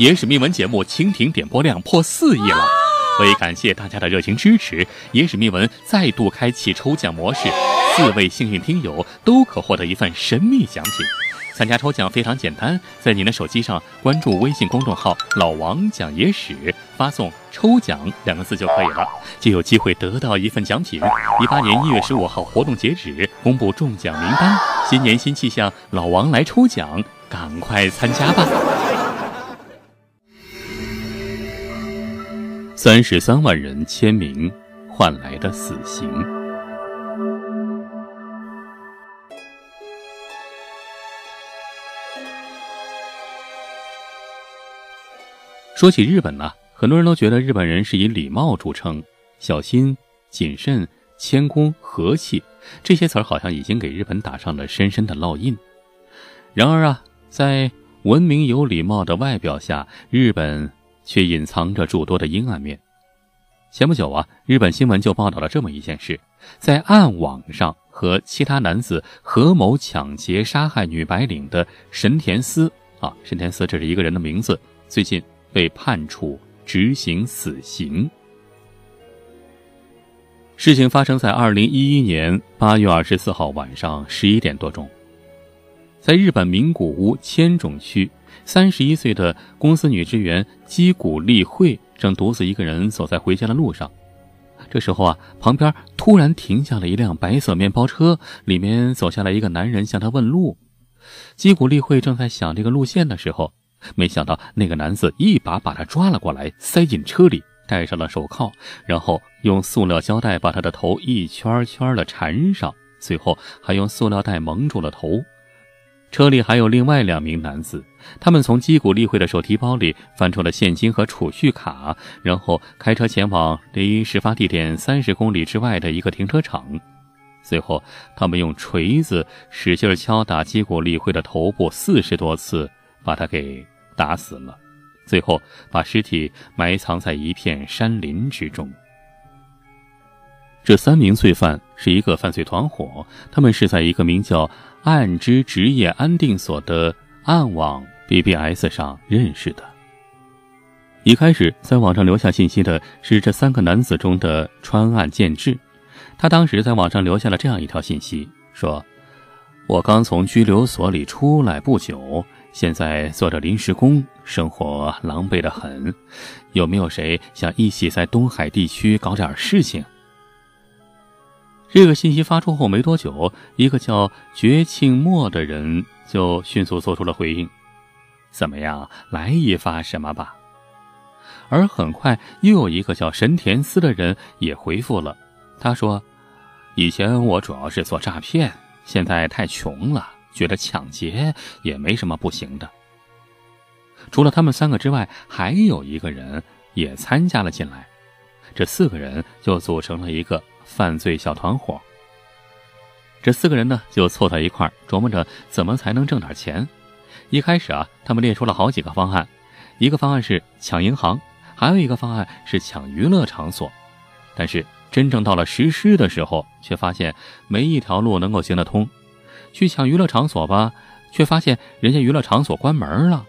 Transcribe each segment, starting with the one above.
野史秘闻节目蜻蜓点播量破四亿了，为感谢大家的热情支持，野史秘闻再度开启抽奖模式，四位幸运听友都可获得一份神秘奖品。参加抽奖非常简单，在您的手机上关注微信公众号“老王讲野史”，发送“抽奖”两个字就可以了，就有机会得到一份奖品。一八年一月十五号活动截止，公布中奖名单。新年新气象，老王来抽奖，赶快参加吧！三十三万人签名换来的死刑。说起日本呢，很多人都觉得日本人是以礼貌著称，小心、谨慎、谦恭、和气，这些词儿好像已经给日本打上了深深的烙印。然而啊，在文明有礼貌的外表下，日本却隐藏着诸多的阴暗面。前不久啊，日本新闻就报道了这么一件事：在暗网上和其他男子合谋抢劫杀害女白领的神田司啊，神田司这是一个人的名字，最近。被判处执行死刑。事情发生在二零一一年八月二十四号晚上十一点多钟，在日本名古屋千种区，三十一岁的公司女职员矶谷丽惠正独自一个人走在回家的路上。这时候啊，旁边突然停下了一辆白色面包车，里面走下来一个男人向她问路。矶谷丽惠正在想这个路线的时候。没想到那个男子一把把他抓了过来，塞进车里，戴上了手铐，然后用塑料胶带把他的头一圈圈的缠上，最后还用塑料袋蒙住了头。车里还有另外两名男子，他们从基谷利会的手提包里翻出了现金和储蓄卡，然后开车前往离事发地点三十公里之外的一个停车场。随后，他们用锤子使劲敲打基谷利会的头部四十多次，把他给。打死了，最后把尸体埋藏在一片山林之中。这三名罪犯是一个犯罪团伙，他们是在一个名叫“暗之职业安定所”的暗网 BBS 上认识的。一开始在网上留下信息的是这三个男子中的川岸健志，他当时在网上留下了这样一条信息，说：“我刚从拘留所里出来不久。”现在做着临时工，生活狼狈的很。有没有谁想一起在东海地区搞点事情？这个信息发出后没多久，一个叫绝庆末的人就迅速做出了回应：“怎么样，来一发什么吧？”而很快又有一个叫神田司的人也回复了，他说：“以前我主要是做诈骗，现在太穷了。”觉得抢劫也没什么不行的。除了他们三个之外，还有一个人也参加了进来，这四个人就组成了一个犯罪小团伙。这四个人呢，就凑在一块儿，琢磨着怎么才能挣点钱。一开始啊，他们列出了好几个方案，一个方案是抢银行，还有一个方案是抢娱乐场所。但是真正到了实施的时候，却发现没一条路能够行得通。去抢娱乐场所吧，却发现人家娱乐场所关门了；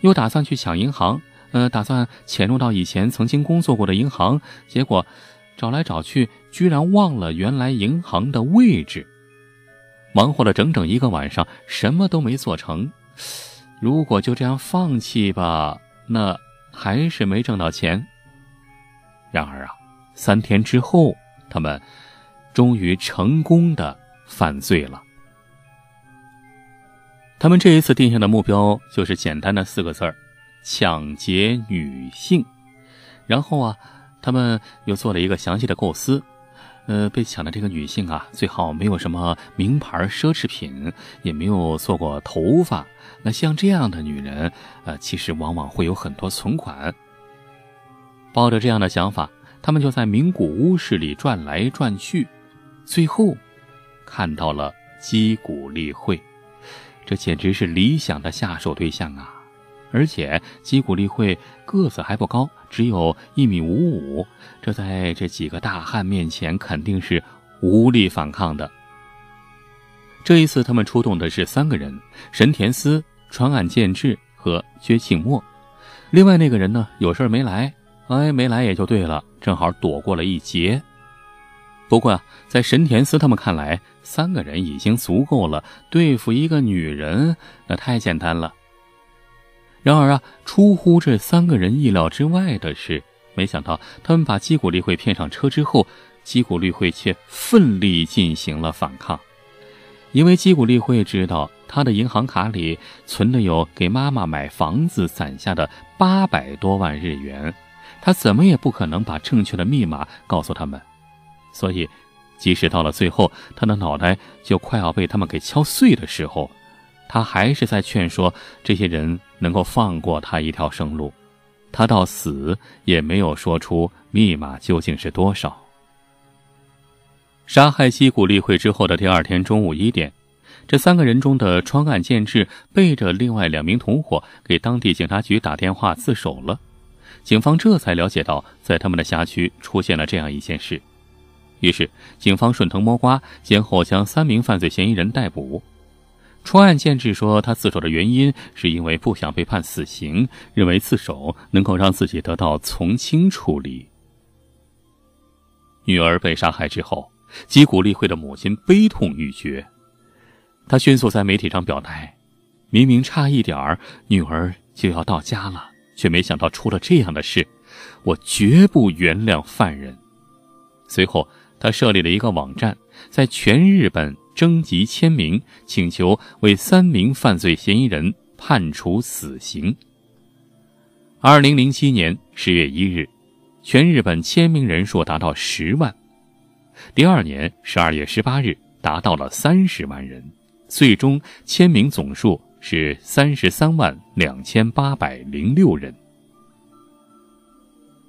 又打算去抢银行，呃，打算潜入到以前曾经工作过的银行，结果找来找去，居然忘了原来银行的位置。忙活了整整一个晚上，什么都没做成。如果就这样放弃吧，那还是没挣到钱。然而啊，三天之后，他们终于成功的犯罪了。他们这一次定下的目标就是简单的四个字儿：抢劫女性。然后啊，他们又做了一个详细的构思。呃，被抢的这个女性啊，最好没有什么名牌奢侈品，也没有做过头发。那像这样的女人，呃，其实往往会有很多存款。抱着这样的想法，他们就在名古屋市里转来转去，最后看到了基谷利会。这简直是理想的下手对象啊！而且基古利会个子还不高，只有一米五五，这在这几个大汉面前肯定是无力反抗的。这一次，他们出动的是三个人：神田司、川岸健治和薛庆墨。另外那个人呢，有事没来，哎，没来也就对了，正好躲过了一劫。不过啊，在神田司他们看来，三个人已经足够了，对付一个女人那太简单了。然而啊，出乎这三个人意料之外的是，没想到他们把基古利会骗上车之后，基古利会却奋力进行了反抗，因为基古利会知道他的银行卡里存的有给妈妈买房子攒下的八百多万日元，他怎么也不可能把正确的密码告诉他们。所以，即使到了最后，他的脑袋就快要被他们给敲碎的时候，他还是在劝说这些人能够放过他一条生路。他到死也没有说出密码究竟是多少。杀害西谷立会之后的第二天中午一点，这三个人中的川岸健志背着另外两名同伙给当地警察局打电话自首了。警方这才了解到，在他们的辖区出现了这样一件事。于是，警方顺藤摸瓜，先后将三名犯罪嫌疑人逮捕。出案建制说，他自首的原因是因为不想被判死刑，认为自首能够让自己得到从轻处理。女儿被杀害之后，吉古利会的母亲悲痛欲绝，她迅速在媒体上表态：明明差一点儿，女儿就要到家了，却没想到出了这样的事，我绝不原谅犯人。随后。他设立了一个网站，在全日本征集签名，请求为三名犯罪嫌疑人判处死刑。二零零七年十月一日，全日本签名人数达到十万。第二年十二月十八日，达到了三十万人，最终签名总数是三十三万两千八百零六人。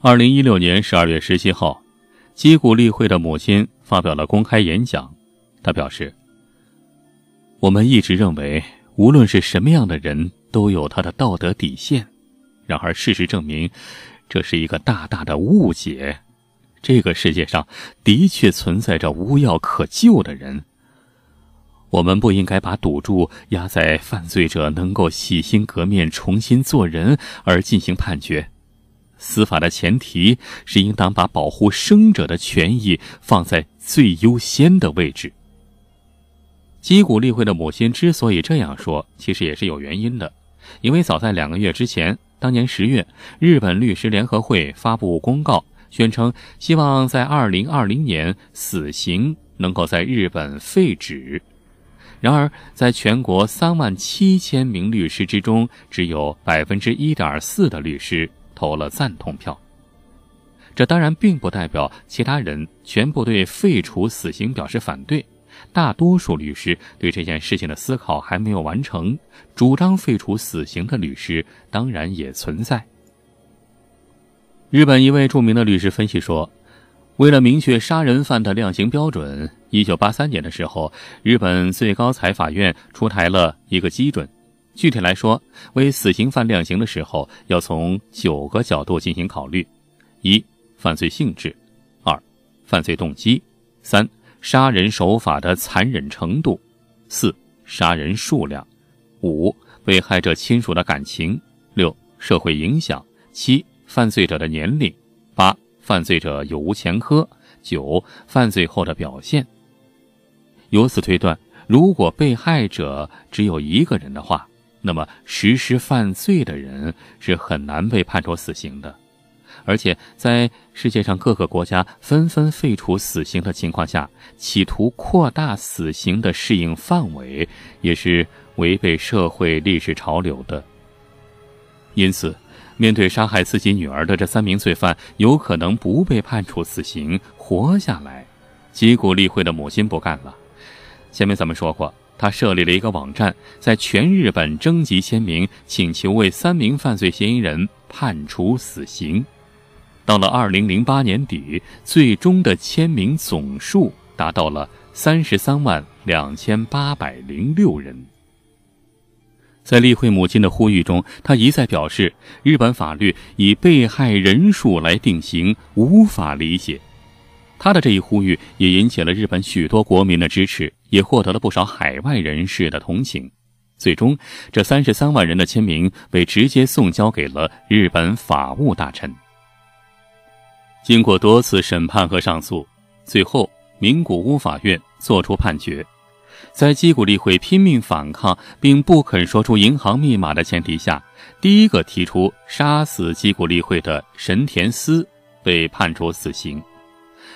二零一六年十二月十七号。基古利会的母亲发表了公开演讲，他表示：“我们一直认为，无论是什么样的人，都有他的道德底线。然而，事实证明，这是一个大大的误解。这个世界上的确存在着无药可救的人。我们不应该把赌注压在犯罪者能够洗心革面、重新做人而进行判决。”司法的前提是应当把保护生者的权益放在最优先的位置。吉谷利会的母亲之所以这样说，其实也是有原因的，因为早在两个月之前，当年十月，日本律师联合会发布公告，宣称希望在二零二零年死刑能够在日本废止。然而，在全国三万七千名律师之中，只有百分之一点四的律师。投了赞同票。这当然并不代表其他人全部对废除死刑表示反对，大多数律师对这件事情的思考还没有完成。主张废除死刑的律师当然也存在。日本一位著名的律师分析说，为了明确杀人犯的量刑标准，一九八三年的时候，日本最高裁法院出台了一个基准。具体来说，为死刑犯量刑的时候，要从九个角度进行考虑：一、犯罪性质；二、犯罪动机；三、杀人手法的残忍程度；四、杀人数量；五、被害者亲属的感情；六、社会影响；七、犯罪者的年龄；八、犯罪者有无前科；九、犯罪后的表现。由此推断，如果被害者只有一个人的话，那么，实施犯罪的人是很难被判处死刑的，而且在世界上各个国家纷纷废除死刑的情况下，企图扩大死刑的适应范围，也是违背社会历史潮流的。因此，面对杀害自己女儿的这三名罪犯，有可能不被判处死刑，活下来，吉古利会的母亲不干了。前面咱们说过。他设立了一个网站，在全日本征集签名，请求为三名犯罪嫌疑人判处死刑。到了二零零八年底，最终的签名总数达到了三十三万两千八百零六人。在例会母亲的呼吁中，他一再表示，日本法律以被害人数来定刑，无法理解。他的这一呼吁也引起了日本许多国民的支持。也获得了不少海外人士的同情。最终，这三十三万人的签名被直接送交给了日本法务大臣。经过多次审判和上诉，最后名古屋法院作出判决：在基古利会拼命反抗并不肯说出银行密码的前提下，第一个提出杀死基古利会的神田思被判处死刑，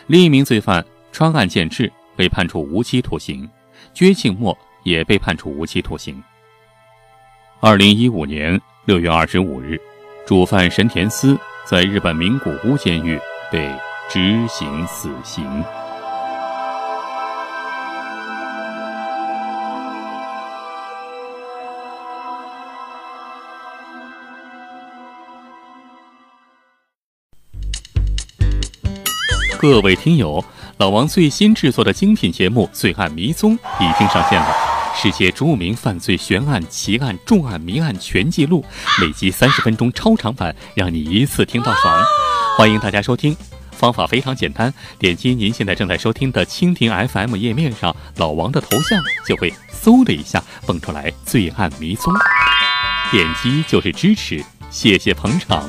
另一名罪犯川岸健治被判处无期徒刑，堀庆末也被判处无期徒刑。二零一五年六月二十五日，主犯神田思在日本名古屋监狱被执行死刑。各位听友，老王最新制作的精品节目《罪案迷踪》已经上线了。世界著名犯罪悬案、奇案、重案、谜案全记录，每集三十分钟超长版，让你一次听到爽。欢迎大家收听，方法非常简单，点击您现在正在收听的蜻蜓 FM 页面上老王的头像，就会嗖的一下蹦出来《罪案迷踪》，点击就是支持，谢谢捧场。